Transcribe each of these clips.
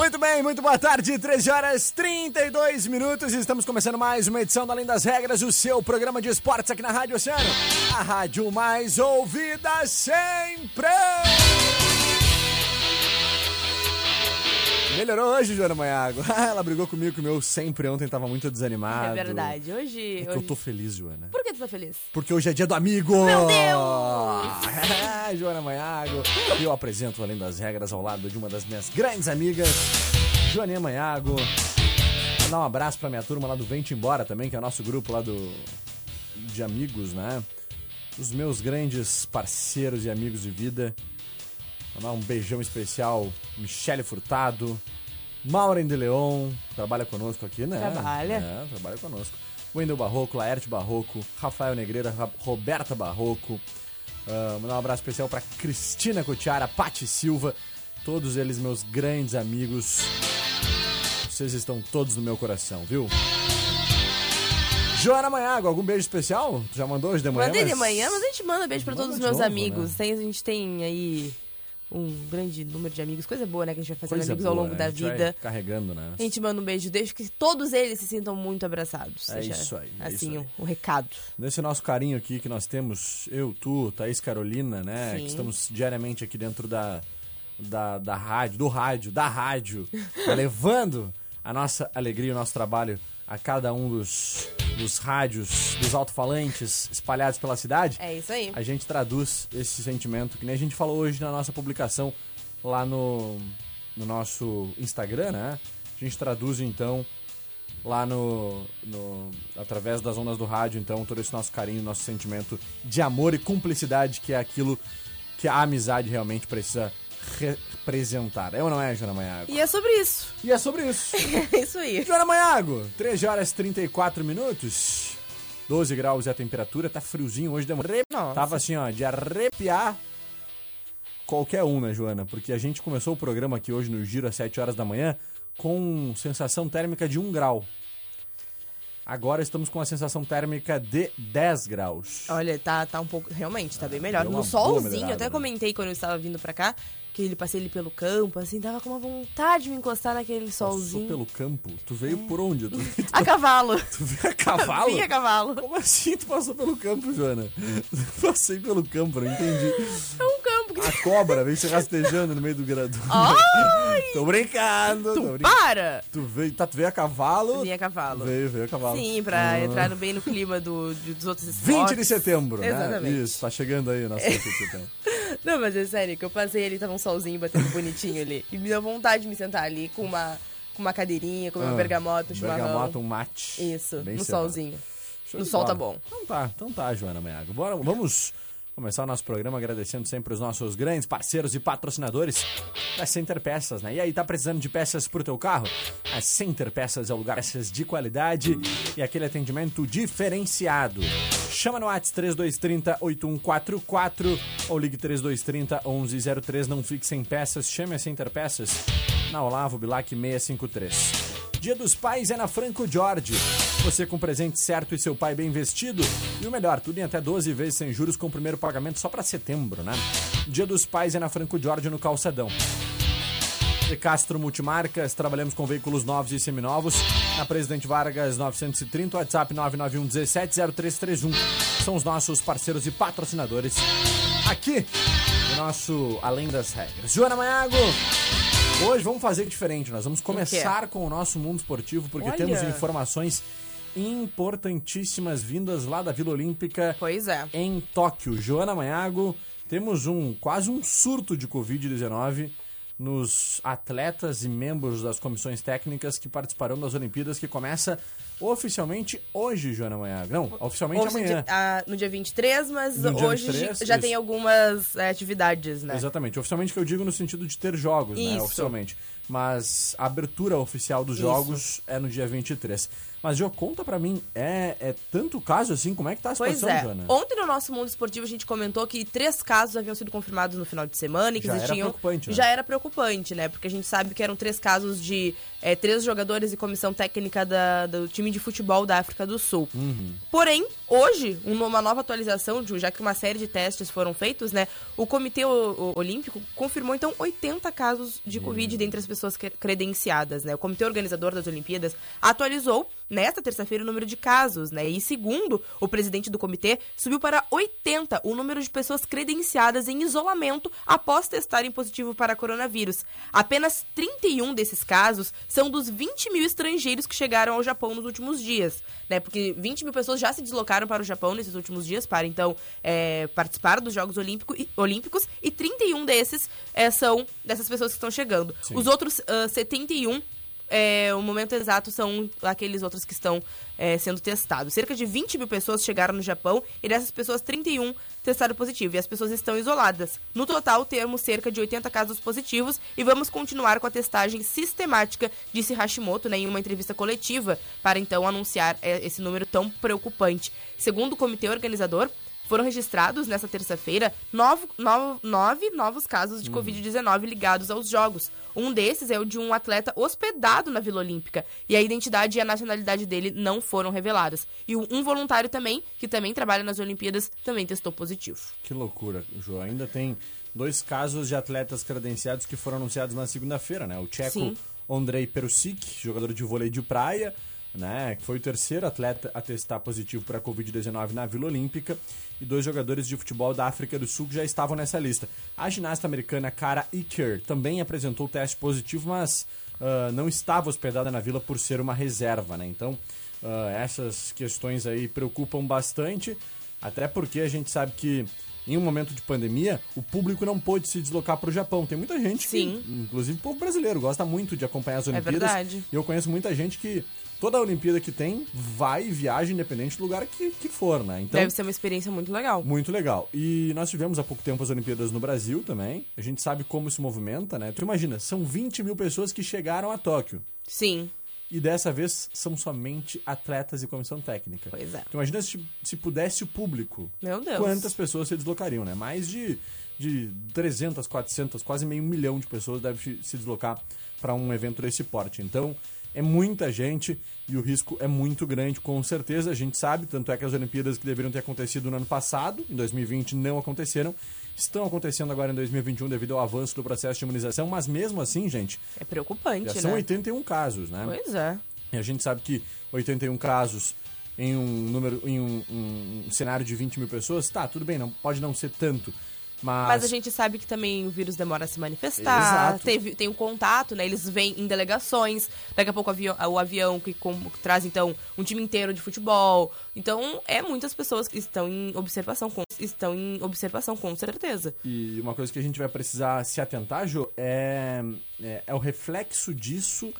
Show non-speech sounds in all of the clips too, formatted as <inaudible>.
Muito bem, muito boa tarde, 13 horas 32 minutos. Estamos começando mais uma edição do Além das Regras, o seu programa de esportes aqui na Rádio Oceano. A rádio mais ouvida sempre. Melhorou hoje, Joana Maiago. <laughs> Ela brigou comigo que o meu sempre ontem tava muito desanimado. É verdade. Hoje. É hoje... eu tô feliz, Joana. Por que tu tá feliz? Porque hoje é dia do amigo! Meu Deus! <laughs> É, Joana Maiago. E eu apresento Além das Regras ao lado de uma das minhas grandes amigas, Joaninha Maiago. Vou dar um abraço pra minha turma lá do Vente Embora também, que é o nosso grupo lá do de amigos, né? Os meus grandes parceiros e amigos de vida. Vou dar um beijão especial, Michele Furtado, Maureen de Leon, trabalha conosco aqui, né? Trabalha. É, trabalha conosco. Wendel Barroco, Laerte Barroco, Rafael Negreira, Ra- Roberta Barroco. Ah, mandar um abraço especial pra Cristina Cotiara, Pati Silva, todos eles meus grandes amigos. Vocês estão todos no meu coração, viu? Joana Maiago, algum beijo especial? Tu já mandou hoje de manhã? Mandei de mas- manhã, mas a gente manda beijo pra Manda todos os de meus novo, amigos. né? Tem, a gente tem aí um grande número de amigos. Coisa boa, né? Que a gente vai fazendo Coisa amigos ao boa, longo né? da A gente vai vida. carregando, né? A gente manda um beijo, deixa que todos eles se sintam muito abraçados. É isso aí, é Assim, o, o recado. Nesse nosso carinho aqui que nós temos, eu, tu, Thaís Carolina, né? Sim. Que estamos diariamente aqui dentro da, da, da rádio, do rádio, da rádio, <laughs> levando a nossa alegria, o nosso trabalho a cada um dos, dos rádios, dos alto-falantes espalhados pela cidade. É isso aí. A gente traduz esse sentimento, que nem a gente falou hoje na nossa publicação lá no, no nosso Instagram, né? A gente traduz então lá no, no através das ondas do rádio, então todo esse nosso carinho, nosso sentimento de amor e cumplicidade, que é aquilo que a amizade realmente precisa representar. É ou não é, Joana Maiago? E é sobre isso. E é sobre isso. <laughs> É isso aí. Joana Maiago, 13 horas e 34 minutos. 12 graus é a temperatura, tá friozinho hoje de manhã. Nossa. Tava assim, ó, de arrepiar qualquer um, né, Joana? Porque a gente começou o programa aqui hoje no Giro às 7 horas da manhã com sensação térmica de 1 grau. Agora estamos com a sensação térmica de 10 graus. Olha, tá, tá um pouco. Realmente, tá bem melhor. No solzinho, até né? comentei quando eu estava vindo pra cá, que ele passei ele pelo campo, assim, tava com uma vontade de me encostar naquele Passou solzinho. pelo campo. Tu veio por onde? Tu, <laughs> tu, A <laughs> cavalo. tu veio a cavalo? Vim a cavalo. Como assim tu passou pelo campo, Joana? <laughs> Passei pelo campo, não entendi. É um A cobra veio se rastejando no meio do gradão. Ai! <laughs> Tô brincando, tô brincando. Para! Tu veio, tá, tu veio a cavalo? Vim a cavalo. Veio, veio a cavalo. Sim, pra Ah. entrar bem no clima do, dos outros 20 esportes. de setembro, né? Exatamente. Isso, tá chegando aí o nosso 20 de setembro. <laughs> Não, mas é sério, que eu passei ali, tava um solzinho batendo bonitinho ali. E me deu vontade de me sentar ali com uma, com uma cadeirinha, comer um Ah, bergamota, um chimarrão. Bergamota, um mate. Isso, Bem no solzinho. Show No sol tá bom. Então tá, então tá, Joana Maiago. Bora, vamos começar o nosso programa agradecendo sempre os nossos grandes parceiros e patrocinadores da Center Peças, né? E aí, tá precisando de peças pro teu carro? A Center Peças é o lugar peças de qualidade e aquele atendimento diferenciado. Chama no WhatsApp 3230 8144 ou ligue 3230 1103. Não fique sem peças, chame a Center Peças na Olavo Bilac 653. Dia dos Pais é na Franco Jorge. Você com presente certo e seu pai bem vestido. E o melhor, tudo em até 12 vezes sem juros com o primeiro pagamento só para setembro, né? Dia dos Pais é na Franco Jorge no Calçadão. De Castro Multimarcas, trabalhamos com veículos novos e seminovos. Na Presidente Vargas 930, WhatsApp 991 17 0331. São os nossos parceiros e patrocinadores aqui do nosso Além das Regras. Joana Maiago, hoje vamos fazer diferente. Nós vamos começar com o nosso mundo esportivo, porque Olha. temos informações importantíssimas vindas lá da Vila Olímpica Pois é. em Tóquio. Joana Maiago, temos um quase um surto de Covid-19 nos atletas e membros das comissões técnicas que participarão das Olimpíadas, que começa oficialmente hoje, Joana Maiago. Não, oficialmente Hoje, amanhã. dia- ah, no dia 23, mas No hoje 23, já isso. tem algumas é, atividades, né? Exatamente. Oficialmente que eu digo no sentido de ter jogos, né? Isso. Oficialmente. Mas a abertura oficial dos Isso. jogos é no dia 23. Mas, Jô, conta pra mim, é, é tanto caso assim? Como é que tá a Pois situação, é. Joana? Ontem no nosso mundo esportivo a gente comentou que três casos haviam sido confirmados no final de semana e que Já era existiam. preocupante, né? Já era preocupante, né? Porque a gente sabe que eram três casos de é, três jogadores e comissão técnica da- do time de futebol da África do Sul. Uhum. Porém, hoje, um- uma nova atualização, de- já que uma série de testes foram feitos, né? O Comitê Olímpico confirmou então 80 casos de Covid dentre as pessoas cre- credenciadas, né? O Comitê Organizador das Olimpíadas atualizou nesta terça-feira o número de casos, né? E segundo o presidente do comitê, subiu para 80 o número de pessoas credenciadas em isolamento após testarem positivo para coronavírus. Apenas 31 desses casos são dos 20 mil estrangeiros que chegaram ao Japão nos últimos dias, né? Porque 20 mil pessoas já se deslocaram para o Japão nesses últimos dias para então é, participar dos Jogos Olímpico Olímpicos e 31 desses é, são dessas pessoas que estão chegando. Sim. Os outros ah, 71 é, o momento exato são aqueles outros que estão é, sendo testados. Cerca de 20 mil pessoas chegaram no Japão e dessas pessoas, 31 testaram positivo. E as pessoas estão isoladas. No total, temos cerca de 80 casos positivos e vamos continuar com a testagem sistemática, disse Hashimoto né, em uma entrevista coletiva, para então anunciar é, esse número tão preocupante. Segundo o comitê organizador, foram registrados nesta terça-feira novo- nove novos casos de Covid-19 ligados aos Jogos. Um desses é o de um atleta hospedado na Vila Olímpica. E a identidade e a nacionalidade dele não foram reveladas. E um voluntário também, que também trabalha nas Olimpíadas, também testou positivo. Que loucura, João. Ainda tem dois casos de atletas credenciados que foram anunciados na segunda-feira, né? O tcheco Sim. Andrei Perusic, jogador de vôlei de praia, né? Foi o terceiro atleta a testar positivo para a Covid-19 na Vila Olímpica. E dois jogadores de futebol da África do Sul que já estavam nessa lista. A ginasta americana Cara Iker também apresentou teste positivo, mas ah, não estava hospedada na vila por ser uma reserva, né? Então, ah, essas questões aí preocupam bastante. Até porque a gente sabe que em um momento de pandemia, o público não pôde se deslocar para o Japão. Tem muita gente Sim. que, inclusive o povo brasileiro, gosta muito de acompanhar as Olimpíadas. verdade. E eu conheço muita gente que toda a Olimpíada que tem vai e viaja independente do lugar que, que for, né? Então, Deve ser uma experiência muito legal. muito legal. E nós tivemos há pouco tempo as Olimpíadas no Brasil também. A gente sabe como se movimenta, né? Tu imagina, são 20 mil pessoas que chegaram a Tóquio. Sim, E dessa vez são somente atletas e comissão técnica. pois é. Tu imagina se, se pudesse o público. Meu Deus. Quantas pessoas se deslocariam, né? Mais de, de 300, 400, quase meio milhão de pessoas devem se deslocar para um evento desse porte. Então, é muita gente e o risco é muito grande, com certeza. A gente sabe, tanto é que as Olimpíadas que deveriam ter acontecido no ano passado, em 2020, não aconteceram. Estão acontecendo agora em 2021 devido ao avanço do processo de imunização, mas mesmo assim, gente, É preocupante, já né? são 81 casos, né? Pois é. E a gente sabe que 81 casos em um número, em um, um- um cenário de 20 mil pessoas, tá, tudo bem, não, pode não ser tanto. Mas, Mas a gente sabe que também o vírus demora a se manifestar. Exato. Teve, tem um contato, né? Eles vêm em delegações. Daqui a pouco o avião, o avião que, com- que traz, então, um time inteiro de futebol. Então, é muitas pessoas que estão em observação, com, estão em observação, com certeza. E uma coisa que a gente vai precisar se atentar, Jô, é, é, é o reflexo disso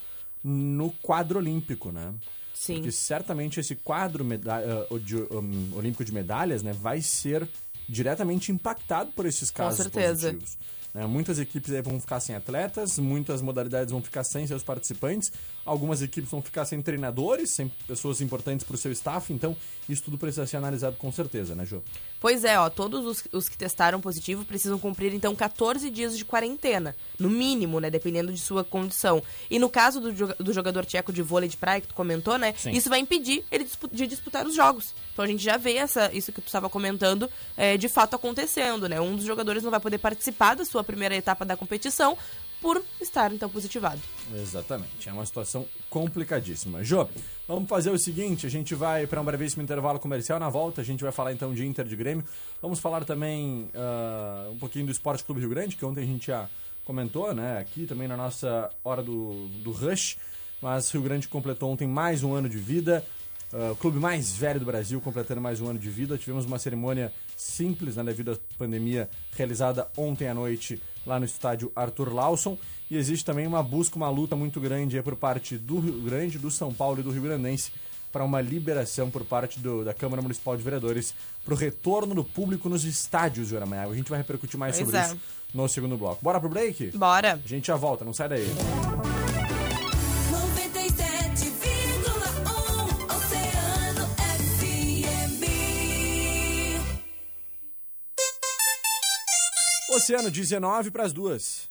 no quadro olímpico, né? Sim. Porque certamente esse quadro meda- o de- um, olímpico de medalhas né, vai ser diretamente impactado por esses casos certeza. positivos. né? muitas equipes vão ficar sem atletas, muitas modalidades vão ficar sem seus participantes, algumas equipes vão ficar sem treinadores, sem pessoas importantes para o seu staff, então isso tudo precisa ser analisado com certeza, né, Jô? Pois é, ó, todos os, os que testaram positivo precisam cumprir, então, 14 dias de quarentena. No mínimo, né? Dependendo de sua condição. E no caso do, do jogador tcheco de vôlei de praia, que tu comentou, né? Sim. Isso vai impedir ele de disputar os jogos. Então a gente já vê essa, isso que tu estava comentando é, de fato acontecendo, né? Um dos jogadores não vai poder participar da sua primeira etapa da competição por estar então positivado. Exatamente, é uma situação complicadíssima. Jô, vamos fazer o seguinte, a gente vai para um brevíssimo intervalo comercial, na volta a gente vai falar então de Inter de Grêmio, vamos falar também uh, um pouquinho do Esporte Clube Rio Grande, que ontem a gente já comentou, né, aqui também na nossa hora do, do Rush, mas Rio Grande completou ontem mais um ano de vida, uh, o clube mais velho do Brasil completando mais um ano de vida, tivemos uma cerimônia simples, né, devido à pandemia, realizada ontem à noite lá no estádio Arthur Lawson. E existe também uma busca, uma luta muito grande por parte do Rio Grande, do São Paulo e do Rio Grandense para uma liberação por parte do, da Câmara Municipal de Vereadores para o retorno do público nos estádios, Joana Maiago. A gente vai repercutir mais pois sobre é. isso no segundo bloco. Bora pro break? Bora. A gente já volta, não sai daí. Oceano, 19 para as duas.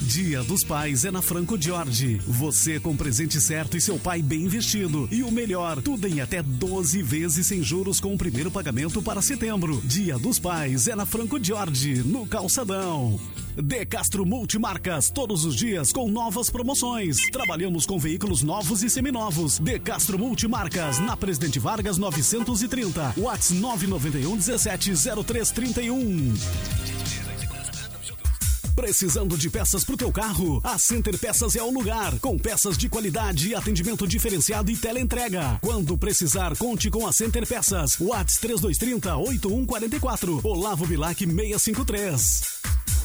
Dia dos Pais é na Franco Jorge. Você com presente certo e seu pai bem vestido. E o melhor, tudo em até 12 vezes sem juros com o primeiro pagamento para setembro. Dia dos Pais é na Franco Jorge, no Calçadão. De Castro Multimarcas, todos os dias com novas promoções. Trabalhamos com veículos novos e seminovos. De Castro Multimarcas, na Presidente Vargas 930. Whats 991 17 0331. Precisando de peças pro teu carro? A Center Peças é o lugar. Com peças de qualidade, atendimento diferenciado e teleentrega. Quando precisar, conte com a Center Peças. Whats 3230 8144. Olavo Bilac 653.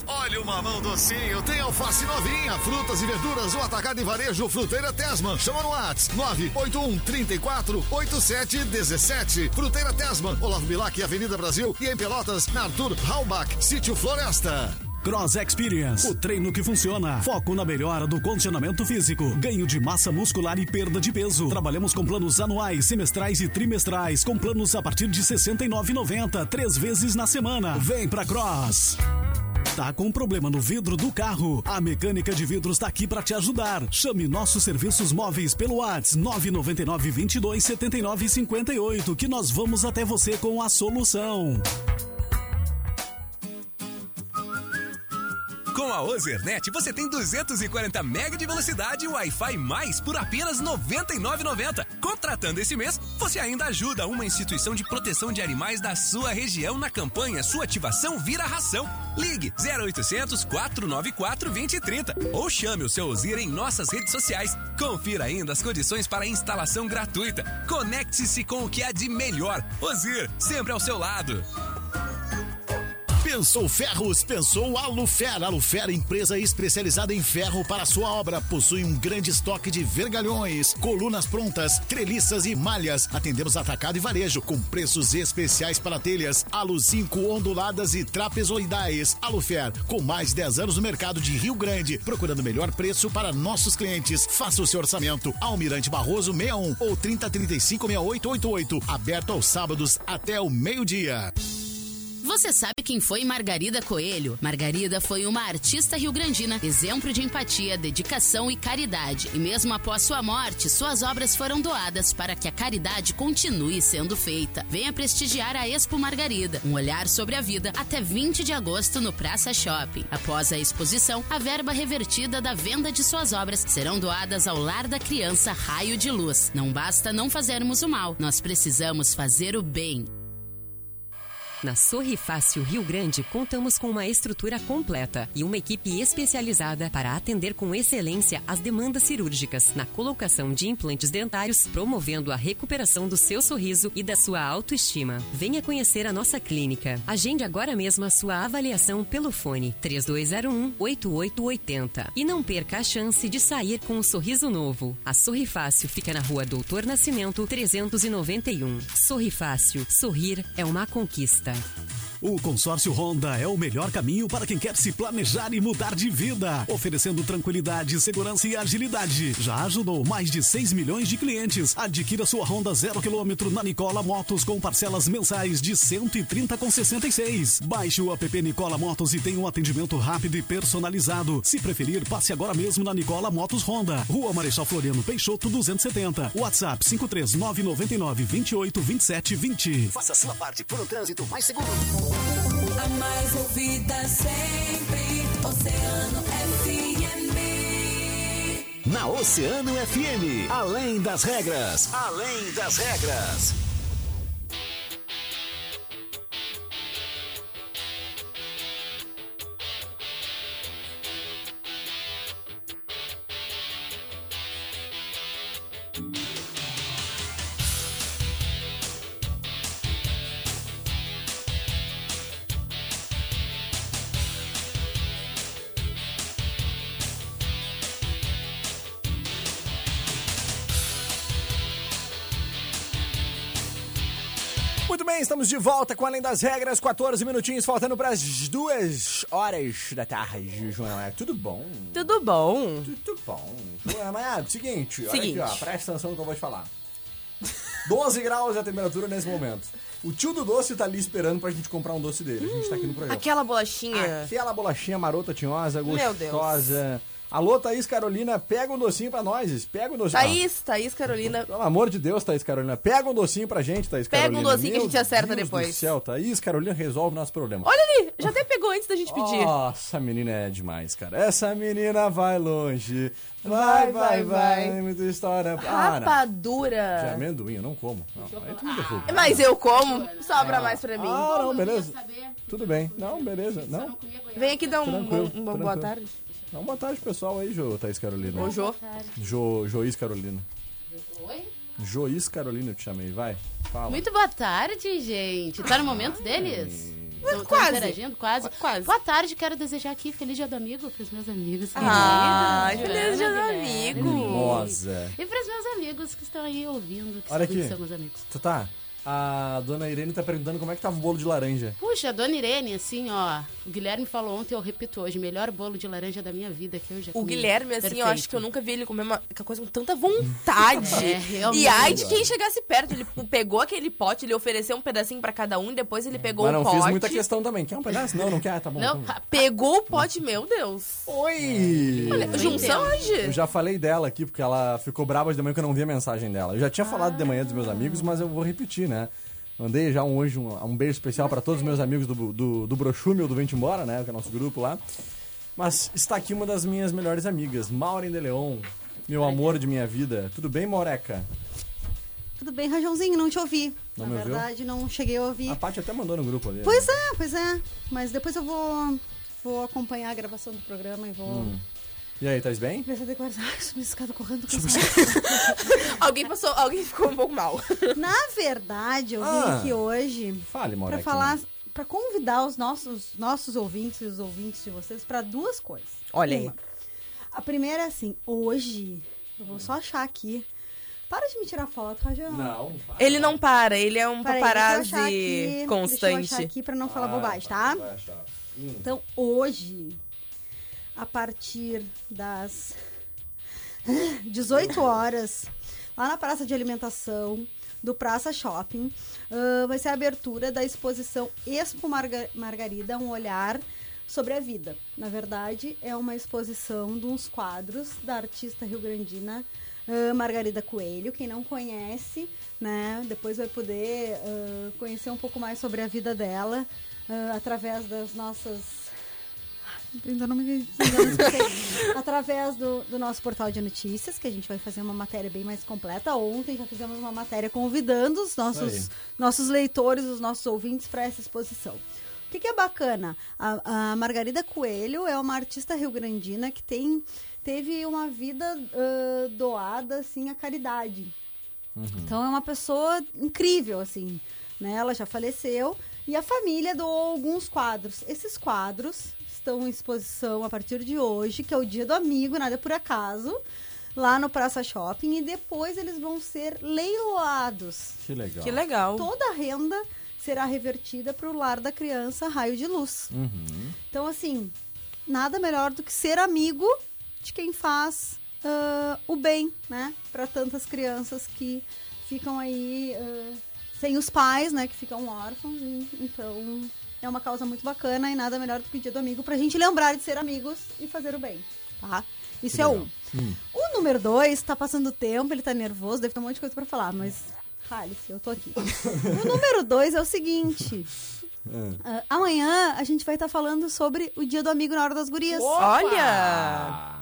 Olha o mamão docinho, tem alface novinha, frutas e verduras, o atacado e varejo Fruteira Tesman. Chama no Whats 981 34 87 17. Fruteira Tesman, Olavo Bilac, Avenida Brasil e em Pelotas, na Arthur Halbach, Sítio Floresta. Cross Experience, o treino que funciona. Foco na melhora do condicionamento físico, ganho de massa muscular e perda de peso. Trabalhamos com planos anuais, semestrais e trimestrais, com planos a partir de R$ 69,90, três vezes na semana. Vem pra Cross. Tá com problema no vidro do carro? A Mecânica de Vidros está aqui para te ajudar. Chame nossos serviços móveis pelo WhatsApp 999 22 79 58 que nós vamos até você com a solução. Com a Ozernet você tem 240 mega de velocidade e Wi-Fi mais por apenas R$ 99,90. Contratando esse mês, você ainda ajuda uma instituição de proteção de animais da sua região na campanha Sua ativação vira ração. Ligue 0800 494 2030 ou chame o seu Ozir em nossas redes sociais. Confira ainda as condições para instalação gratuita. Conecte-se com o que há de melhor. Ozir, sempre ao seu lado. Pensou Ferros? Pensou Alufer. Alufer, empresa especializada em ferro para sua obra. Possui um grande estoque de vergalhões, colunas prontas, treliças e malhas. Atendemos atacado e varejo com preços especiais para telhas, alu 5 onduladas e trapezoidais. Alufer, com mais de 10 anos no mercado de Rio Grande, procurando melhor preço para nossos clientes. Faça o seu orçamento. Almirante Barroso 61 ou 3035 6888. Aberto aos sábados até o meio-dia. Você sabe quem foi Margarida Coelho? Margarida foi uma artista rio-grandina, exemplo de empatia, dedicação e caridade. E mesmo após sua morte, suas obras foram doadas para que a caridade continue sendo feita. Venha prestigiar a Expo Margarida, um olhar sobre a vida, até 20 de agosto no Praça Shopping. Após a exposição, a verba revertida da venda de suas obras serão doadas ao Lar da Criança Raio de Luz. Não basta não fazermos o mal, nós precisamos fazer o bem. Na Sorri Fácil Rio Grande, contamos com uma estrutura completa e uma equipe especializada para atender com excelência as demandas cirúrgicas na colocação de implantes dentários, promovendo a recuperação do seu sorriso e da sua autoestima. Venha conhecer a nossa clínica. Agende agora mesmo a sua avaliação pelo fone 3201 8880 e não perca a chance de sair com um sorriso novo. A Sorri Fácil fica na Rua Doutor Nascimento 391. Sorri Fácil, sorrir é uma conquista. Tuesday. O consórcio Honda é o melhor caminho para quem quer se planejar e mudar de vida, oferecendo tranquilidade, segurança e agilidade. Já ajudou mais de 6 milhões de clientes. Adquira sua Honda zero quilômetro na Nicola Motos com parcelas mensais de 130,66. Baixe o app Nicola Motos e tenha um atendimento rápido e personalizado. Se preferir, passe agora mesmo na Nicola Motos Honda, Rua Marechal Floriano Peixoto 270. WhatsApp 53999 28 27 20. Faça sua parte por um trânsito mais seguro. A mais ouvida sempre Na Oceano FM, além das regras, além das regras. Muito bem, estamos de volta com Além das Regras, 14 minutinhos, faltando para as duas horas da tarde, João. É tudo bom? Tudo bom? Tudo bom. João, Mas, seguinte, olha Seguinte. aqui, ó, presta atenção no que eu vou te falar. 12 graus é a temperatura nesse momento. O tio do doce tá ali esperando pra gente comprar um doce dele. A gente tá aqui no programa. Aquela bolachinha. Aquela bolachinha marota tinhosa, Meu Deus. Alô, Thaís Carolina, pega um docinho pra nós. Pega um docinho. Thaís, Thaís Carolina. Ah, pelo amor de Deus, Thaís Carolina, pega um docinho pra gente, Thaís Pega um Carolina. docinho que a Meu gente acerta Deus depois. Do céu, Thaís Carolina resolve nosso problema. Olha ali, já até pegou antes da gente pedir. Nossa, a menina é demais, cara. Essa menina vai longe. Vai, vai, Vai, vai. vai. Muita história. Ah, não. Já é Rapadura. amendoim, eu não como. Não, aí tu me derruba. Mas eu como, sobra mais pra mim. Ah, não, beleza. Tudo bem. Não, beleza. Não. Vem aqui dar um, Tranquilo, um- uma boa tarde. Dá uma boa tarde, pessoal, aí, Jo, Thaís Carolina. Ô, Jô. Jo, Joís Carolina. Oi? Joís Carolina, eu te chamei. Vai, fala. Muito boa tarde, gente. Tá no momento deles? Tão Quase. interagindo, quase. Quase. Boa tarde, quero desejar aqui Feliz Dia do Amigo pros meus amigos. Ah, queridos. feliz dia do amigo. Mimosa. E pros meus amigos que estão aí ouvindo, que Olha aqui. são meus amigos. Tá, tá. A dona Irene tá perguntando como é que tava o bolo de laranja. Puxa, dona Irene, assim, ó. O Guilherme falou ontem, eu repito hoje, melhor bolo de laranja da minha vida que eu já O comi. Guilherme, assim, eu Perfeito. acho que eu nunca vi ele comer uma coisa com tanta vontade. <laughs> É, realmente. e ai de quem chegasse perto. Ele pegou aquele pote, ele ofereceu um pedacinho pra cada um, depois ele pegou Mas o não pote. fiz muita questão também. Quer um pedaço? Não, não quer? Tá bom. Não, tá bom. Pegou o pote, meu Deus. Oi! Olha, Eu junção hoje. Eu já falei dela aqui, porque ela ficou brava de manhã que eu não vi a mensagem dela. Eu já tinha falado de manhã dos meus amigos, mas eu vou repetir, né? Mandei já um hoje um, um beijo especial para todos os meus amigos do, do, do Brochume ou do Vente Embora, né? Que é o nosso grupo lá. Mas está aqui uma das minhas melhores amigas, Maureen de Leon, meu amor de minha vida. Tudo bem, Maureca? Tudo bem, Rajãozinho, não te ouvi. Não Na verdade, não cheguei a ouvir. A Paty até mandou no grupo ali. Pois é, pois é. Mas depois eu vou, vou acompanhar a gravação do programa e vou Hum. E aí, tá bem? eu declaro. Ai, subi escada correndo com <laughs> Alguém passou, alguém ficou um pouco mal. Na verdade, eu vim Ah. aqui hoje Fale, para Maureca. falar, para convidar os nossos, nossos ouvintes e os ouvintes de vocês para duas coisas. Olha aí. Uma, A primeira é assim, hoje, eu vou só achar aqui. Para de me tirar foto, Rajão. Não. Ele não para, ele é um Peraí, deixa eu paparazzi achar aqui, Deixa eu constante. achar aqui para não falar bobagem, tá? Vai achar. Então, hoje, a partir das <laughs> 18 horas, lá na Praça de Alimentação do Praça Shopping, ah, vai ser a abertura da exposição Expo Marga- Margarida, um olhar sobre a vida. Na verdade, é uma exposição de uns quadros da artista rio-grandina ah, Margarida Coelho. Quem não conhece, né, depois vai poder ah, conhecer um pouco mais sobre a vida dela através das nossas Ainda não me. <laughs> Através do, do nosso portal de notícias, que a gente vai fazer uma matéria bem mais completa. Ontem já fizemos uma matéria convidando os Aí. nossos, nossos leitores, os nossos ouvintes para essa exposição. O que, que é bacana? A, a Margarida Coelho é uma artista rio-grandina que tem, teve uma vida ah, doada assim, à caridade. Então é uma pessoa incrível, assim. Né? Ela já faleceu e a família doou alguns quadros. Esses quadros estão em exposição a partir de hoje, que é o Dia do Amigo, nada por acaso, lá no Praça Shopping, e depois eles vão ser leiloados. Que legal. Que legal. Toda a renda será revertida para o lar da criança Raio de Luz. Uhum. Então, assim, nada melhor do que ser amigo de quem faz ah, o bem, né? Para tantas crianças que ficam aí ah, sem os pais, né? Que ficam órfãos. E, então, é uma causa muito bacana e nada melhor do que o Dia do Amigo pra gente lembrar de ser amigos e fazer o bem, tá? Isso Que é legal. um. O número dois tá passando tempo, ele tá nervoso, deve ter um monte de coisa pra falar, mas. Rale-se, eu tô aqui. o número dois é o seguinte. Ah, amanhã a gente vai estar falando sobre o Dia do Amigo na Hora das Gurias. Olha!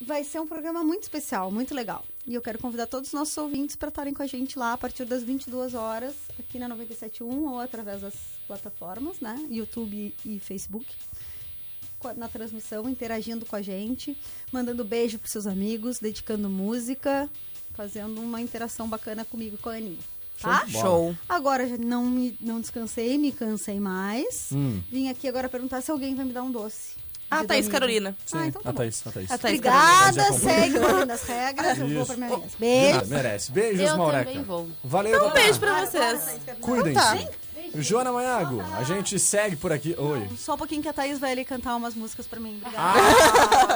Vai ser um programa muito especial, muito legal. E eu quero convidar todos os nossos ouvintes para estarem com a gente lá a partir das 22 horas, aqui na 97.1 ou através das plataformas, né? YouTube e Facebook. Na transmissão, interagindo com a gente, mandando beijo pros seus amigos, dedicando música, fazendo uma interação bacana comigo e com a Aninha. Tá? Show. Agora já não, me, não descansei, me cansei mais. Hum. Vim aqui agora perguntar se alguém vai me dar um doce. Ah, Thaís amigo. Carolina. Sim, Ah, então tá a. Thaís, a Thaís. A Thaís. Obrigada, segue as regras. Eu vou pra minha mesa. Beijo. Ah, merece. Beijos, Eu Maureca. também vou. Valeu, Um Tatá. beijo pra vocês. Cuidem-se. Joana Manhago, a gente segue por aqui. Oi. Só um pouquinho que a Thaís vai ali cantar umas músicas pra mim. Obrigada.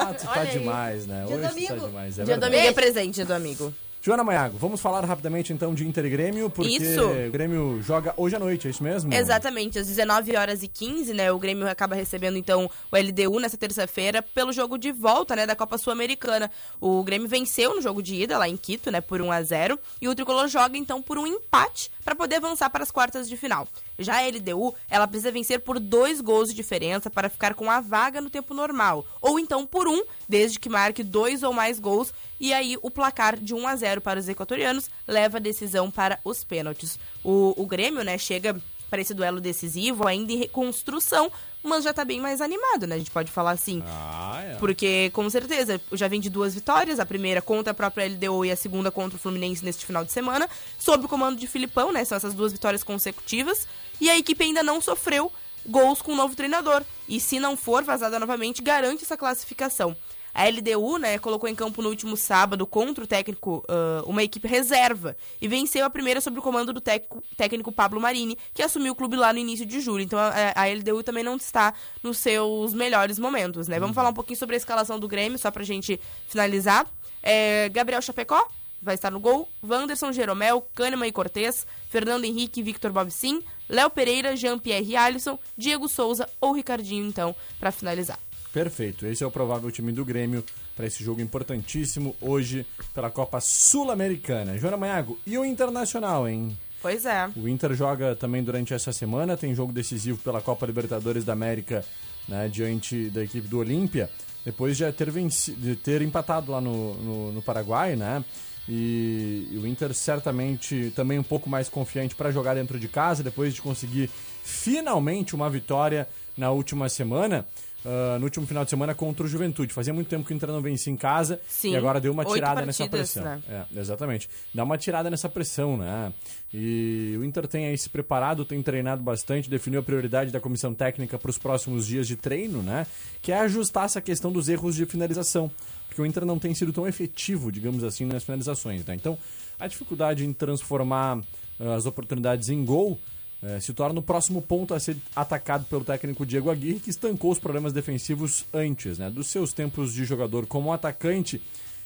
Ah, tu tá demais, né? Dia do Hoje tá amigo. demais, é Dia do verdade. amigo é presente, dia do amigo. Joana Manhago, vamos falar rapidamente então de Inter e Grêmio, porque Isso. o Grêmio joga hoje à noite, é isso mesmo? Exatamente, às 19 horas e 15, né? O Grêmio acaba recebendo então o LDU nessa terça-feira pelo jogo de volta, né, da Copa Sul-Americana. O Grêmio venceu no jogo de ida lá em Quito, né, por 1 a 0, e o Tricolor joga então por um empate para poder avançar para as quartas de final. Já a LDU, ela precisa vencer por dois gols de diferença para ficar com a vaga no tempo normal, ou então por um, desde que marque dois ou mais gols, e aí o placar de 1 a 0 para os equatorianos leva a decisão para os pênaltis. O, o Grêmio, né, chega para esse duelo decisivo ainda em reconstrução, mas já tá bem mais animado, né? A gente pode falar assim. Ah, é. Porque, com certeza, já vem de duas vitórias, a primeira contra a própria LDU e a segunda contra o Fluminense neste final de semana, sob o comando de Filipão, né? São essas duas vitórias consecutivas. E a equipe ainda não sofreu gols com o novo treinador. E se não for vazada novamente, garante essa classificação. A LDU, né, colocou em campo no último sábado contra o técnico ah, uma equipe reserva e venceu a primeira sob o comando do técnico, Pablo Marini, que assumiu o clube lá no início de julho. Então a, a LDU também não está nos seus melhores momentos, né? Vamos falar um pouquinho sobre a escalação do Grêmio, só pra gente finalizar. É, Gabriel Chapecó vai estar no gol, Wanderson Jeromel, Kahneman e Cortez, Fernando Henrique Victor Bob Sim, Léo Pereira, Jean-Pierre Alisson, Diego Souza ou Ricardinho, então, pra finalizar. Perfeito. Esse é o provável time do Grêmio para esse jogo importantíssimo hoje pela Copa Sul-Americana. Joana Manhago, e o Internacional, hein? Pois é. O Inter joga também durante essa semana, tem jogo decisivo pela Copa Libertadores da América, né, diante da equipe do Olímpia, depois de ter, venci, de ter empatado lá no, no, no Paraguai, né? E, e o Inter certamente também um pouco mais confiante para jogar dentro de casa, depois de conseguir finalmente uma vitória na última semana. Ah, no último final de semana contra o Juventude. Fazia muito tempo que o Inter não vencia em casa Sim. e agora deu uma Oito tirada nessa partidas, pressão. né? É, exatamente. Dá uma tirada nessa pressão, né? E o Inter tem aí se preparado, tem treinado bastante, definiu a prioridade da comissão técnica para os próximos dias de treino, né? Que é ajustar essa questão dos erros de finalização. Porque o Inter não tem sido tão efetivo, digamos assim, nas finalizações, né? Então, a dificuldade em transformar ah, as oportunidades em gol eh, se torna o próximo ponto a ser atacado pelo técnico Diego Aguirre, que estancou os problemas defensivos antes, né? Dos seus tempos de jogador como atacante,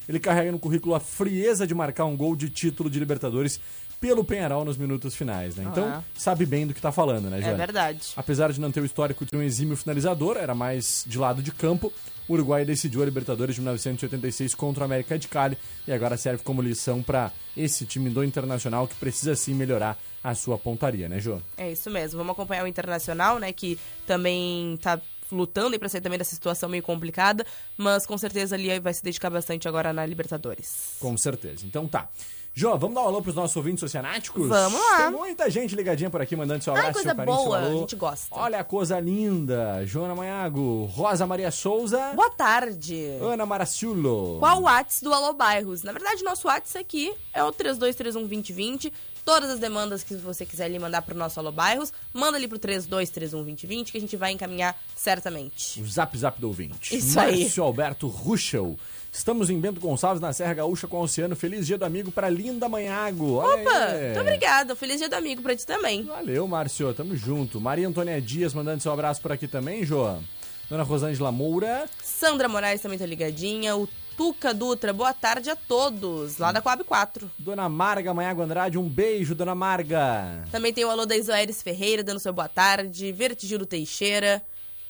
ele carrega no currículo a frieza de marcar um gol de título de Libertadores pelo Penharol nos minutos finais, né? Então, Ah. sabe bem do que tá falando, né, É Joana? verdade. Apesar de não ter o histórico de um exímio finalizador, era mais de lado de campo, o Uruguai decidiu a Libertadores de 1986 contra o América de Cali e agora serve como lição para esse time do Internacional que precisa sim melhorar a sua pontaria, né, Jô? É isso mesmo. Vamos acompanhar o Internacional, né? Que também tá lutando aí pra sair também dessa situação meio complicada, mas com certeza ali vai se dedicar bastante agora na Libertadores. Com certeza. Então tá. Jô, vamos dar um alô pros nossos ouvintes oceanáticos? Vamos lá. Tem muita gente ligadinha por aqui, mandando seu abraço, Ai, coisa seu carinho, seu boa, alô. a gente gosta. Olha a coisa linda. Joana Manhago, Rosa Maria Souza, Boa tarde. Ana Maraciulo. Qual o Whats do Alô Bairros? Na verdade, nosso Whats aqui é o 32312020. Todas as demandas que você quiser ali mandar pro nosso Alô Bairros, manda ali pro 32312020 que a gente vai encaminhar certamente. O Zap Zap do ouvinte. Isso aí. Márcio Alberto Ruschel. Estamos em Bento Gonçalves, na Serra Gaúcha, com o Oceano. Feliz dia do amigo para Linda Manhago. Opa, aí. muito obrigada. Feliz dia do amigo pra ti também. Valeu, Márcio. Tamo junto. Maria Antônia Dias mandando seu abraço por aqui também, João. Dona Rosângela Moura. Sandra Moraes também tá ligadinha. O Tuca Dutra, boa tarde a todos, lá da Coab 4. Dona Marga Manhago Andrade, um beijo, Dona Marga. Também tem o alô da Isoeres Ferreira, dando seu boa tarde. Vertigilo Teixeira.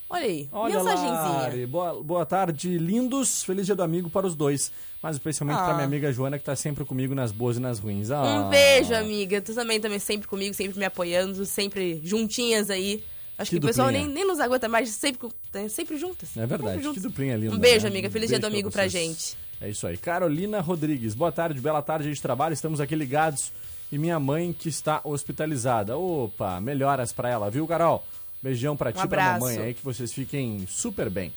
Olha aí, Olha mensagenzinha. lá, boa, boa tarde, lindos. Feliz dia do amigo para os dois. Mas especialmente Ah. para minha amiga Joana, que tá sempre comigo nas boas e nas ruins. Ah. Um beijo, amiga. Tu também, também sempre comigo, sempre me apoiando, sempre juntinhas aí, Acho Que que, o pessoal nem, nem nos aguenta mais, sempre, sempre juntas. É verdade, juntas. que duplinha linda. Um beijo, né? amiga. Um Feliz dia beijo do amigo pra vocês. gente. É isso aí. Carolina Rodrigues, boa tarde, bela tarde de trabalho. Estamos aqui ligados. E minha mãe que está hospitalizada. Opa, melhoras pra ela, viu, Carol? Beijão pra ti Um e pra mamãe aí, que vocês fiquem super bem.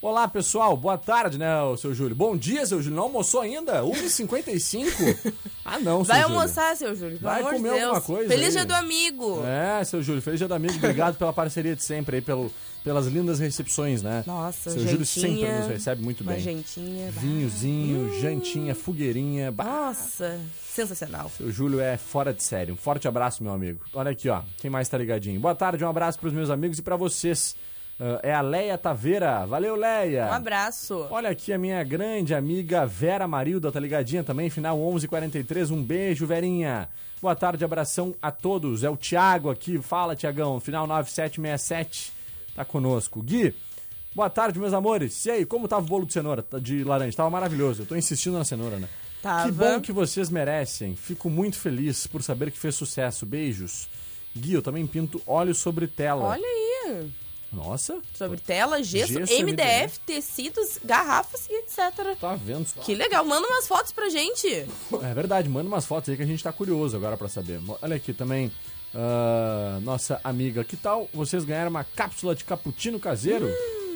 Olá, pessoal. Boa tarde, né, seu Júlio? Bom dia, seu Júlio. Não almoçou ainda? 1h55? <laughs> ah, não, seu Vai Júlio. almoçar, seu Júlio. Vai comer Deus. alguma coisa Feliz aí. dia do amigo. É, seu Júlio, feliz dia do amigo. Obrigado pela parceria de sempre aí, pelo, pelas lindas recepções, né? Nossa, Seu Júlio sempre nos recebe muito bem. jantinha. Vinhozinho, jantinha, fogueirinha. bah. Nossa, sensacional. Seu Júlio é fora de série. Um forte abraço, meu amigo. Olha aqui, ó. Quem mais tá ligadinho? Boa tarde, um abraço pros meus amigos e pra vocês. Ah, é a Leia Taveira. Valeu, Leia. Um abraço. Olha aqui a minha grande amiga Vera Marilda, tá ligadinha também, final 11:43. Um beijo, Verinha. Boa tarde, abração a todos. É o Thiago aqui, fala Tiagão, final 9767. Tá conosco. Gui, boa tarde, meus amores. E aí, como tava o bolo de cenoura, tá- de laranja? Tava maravilhoso. Eu tô insistindo na cenoura, né? Tava. Que bom que vocês merecem. Fico muito feliz por saber que fez sucesso. Beijos. Gui, eu também pinto óleo sobre tela. Olha aí. Nossa, Sobre tela, gesso, Gesso, MDF, tecidos, garrafas e etc. tá vendo só? Que legal. Manda umas fotos pra gente. É verdade, manda umas fotos aí que a gente tá curioso agora pra saber. Olha aqui também, ah, nossa amiga, que tal vocês ganharam uma cápsula de cappuccino caseiro?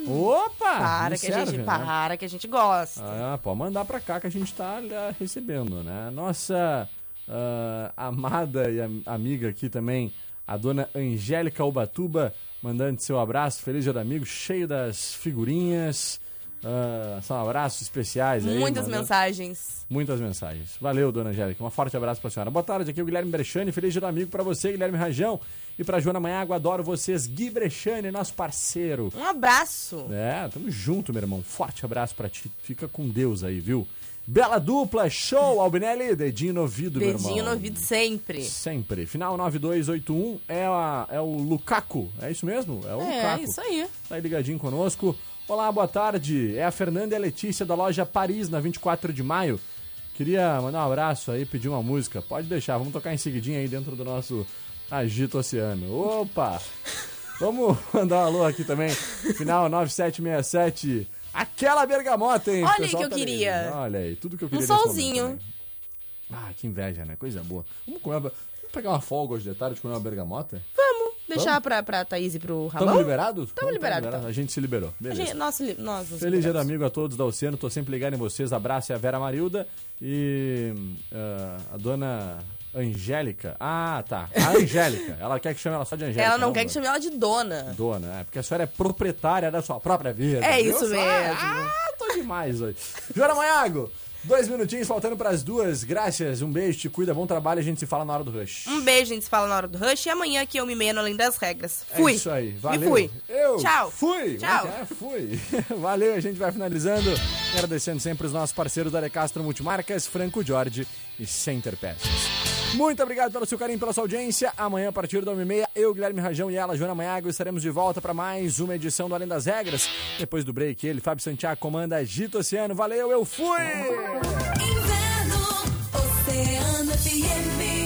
Opa! Hum. Para me que a gente, serve, né? para que a gente gosta. Ah, pode mandar pra cá que a gente tá ah, recebendo, né? Nossa ah, amada e am- amiga aqui também, a dona Angélica Ubatuba, mandando seu abraço, feliz dia do amigo, cheio das figurinhas. ah, são abraços especiais aí. Muitas mandando- mensagens. Muitas mensagens. Valeu, dona Angélica. Um forte abraço pra senhora. Boa tarde, aqui é o Guilherme Brechani. Feliz dia do amigo pra você, Guilherme Rajão. E pra Joana Manhago, adoro vocês. Gui Brechani, nosso parceiro. Um abraço. É, tamo junto, meu irmão. Forte abraço pra ti. Fica com Deus aí, viu? Bela dupla, show, Albinelli. Dedinho no ouvido, meu irmão. Dedinho no ouvido sempre. Sempre. Final 9281 é, a, é o Lukaku. É isso mesmo? É o É, Lukaku. isso aí. Tá aí ligadinho conosco. Olá, boa tarde. É a Fernanda e a Letícia da loja Paris, na 24 de maio. Queria mandar um abraço aí, pedir uma música. Pode deixar, vamos tocar em seguidinho aí dentro do nosso Agito Oceano. Opa! <laughs> Vamos mandar um alô aqui também. Final 9767. Aquela bergamota, hein? Olha O aí que eu queria. ligado. Olha aí, tudo que eu queria Um solzinho. momento também. Ah, que inveja, né? Coisa boa. Vamos comer uma... Vamos pegar uma folga hoje de tarde comer uma bergamota? Vamos deixar pra, pra Thaís e pro Ramon. Estamos liberados? Vamos, liberados, tá então. A gente se liberou. A Beleza. gente- nós nos Feliz dia do amigo a todos da Oceano, tô sempre ligado em vocês. Abraço é a Vera Marilda e ah, a dona Angélica. Ah, tá. A <laughs> Angélica. ela quer que chame ela só de Angélica. Ela não quer que chame ela de dona. Dona, é porque a senhora é proprietária da sua própria vida. É isso Só- mesmo. Ah, tô demais hoje. Joana Maiago, dois minutinhos faltando pras duas. Graças, um beijo, te cuida, bom trabalho. A gente se fala na hora do rush. Um beijo, a gente se fala na hora do rush. E amanhã aqui eu me meio no Além das Regras. É Fui. isso aí, valeu. Me fui. Eu Tchau. fui. Tchau. É, fui. <laughs> Valeu, a gente vai finalizando. Agradecendo sempre os nossos parceiros da Decastro Multimarcas, Franco Jorge e Center Peças. Muito obrigado pelo seu carinho, pela sua audiência. Amanhã, a partir da 1h30, eu, Guilherme Rajão e ela, Joana Maiago, estaremos de volta para mais uma edição do Além das Regras. Depois do break, ele, Fábio Santiago, comanda Agito Oceano. Valeu, eu fui! Inverno, Oceano.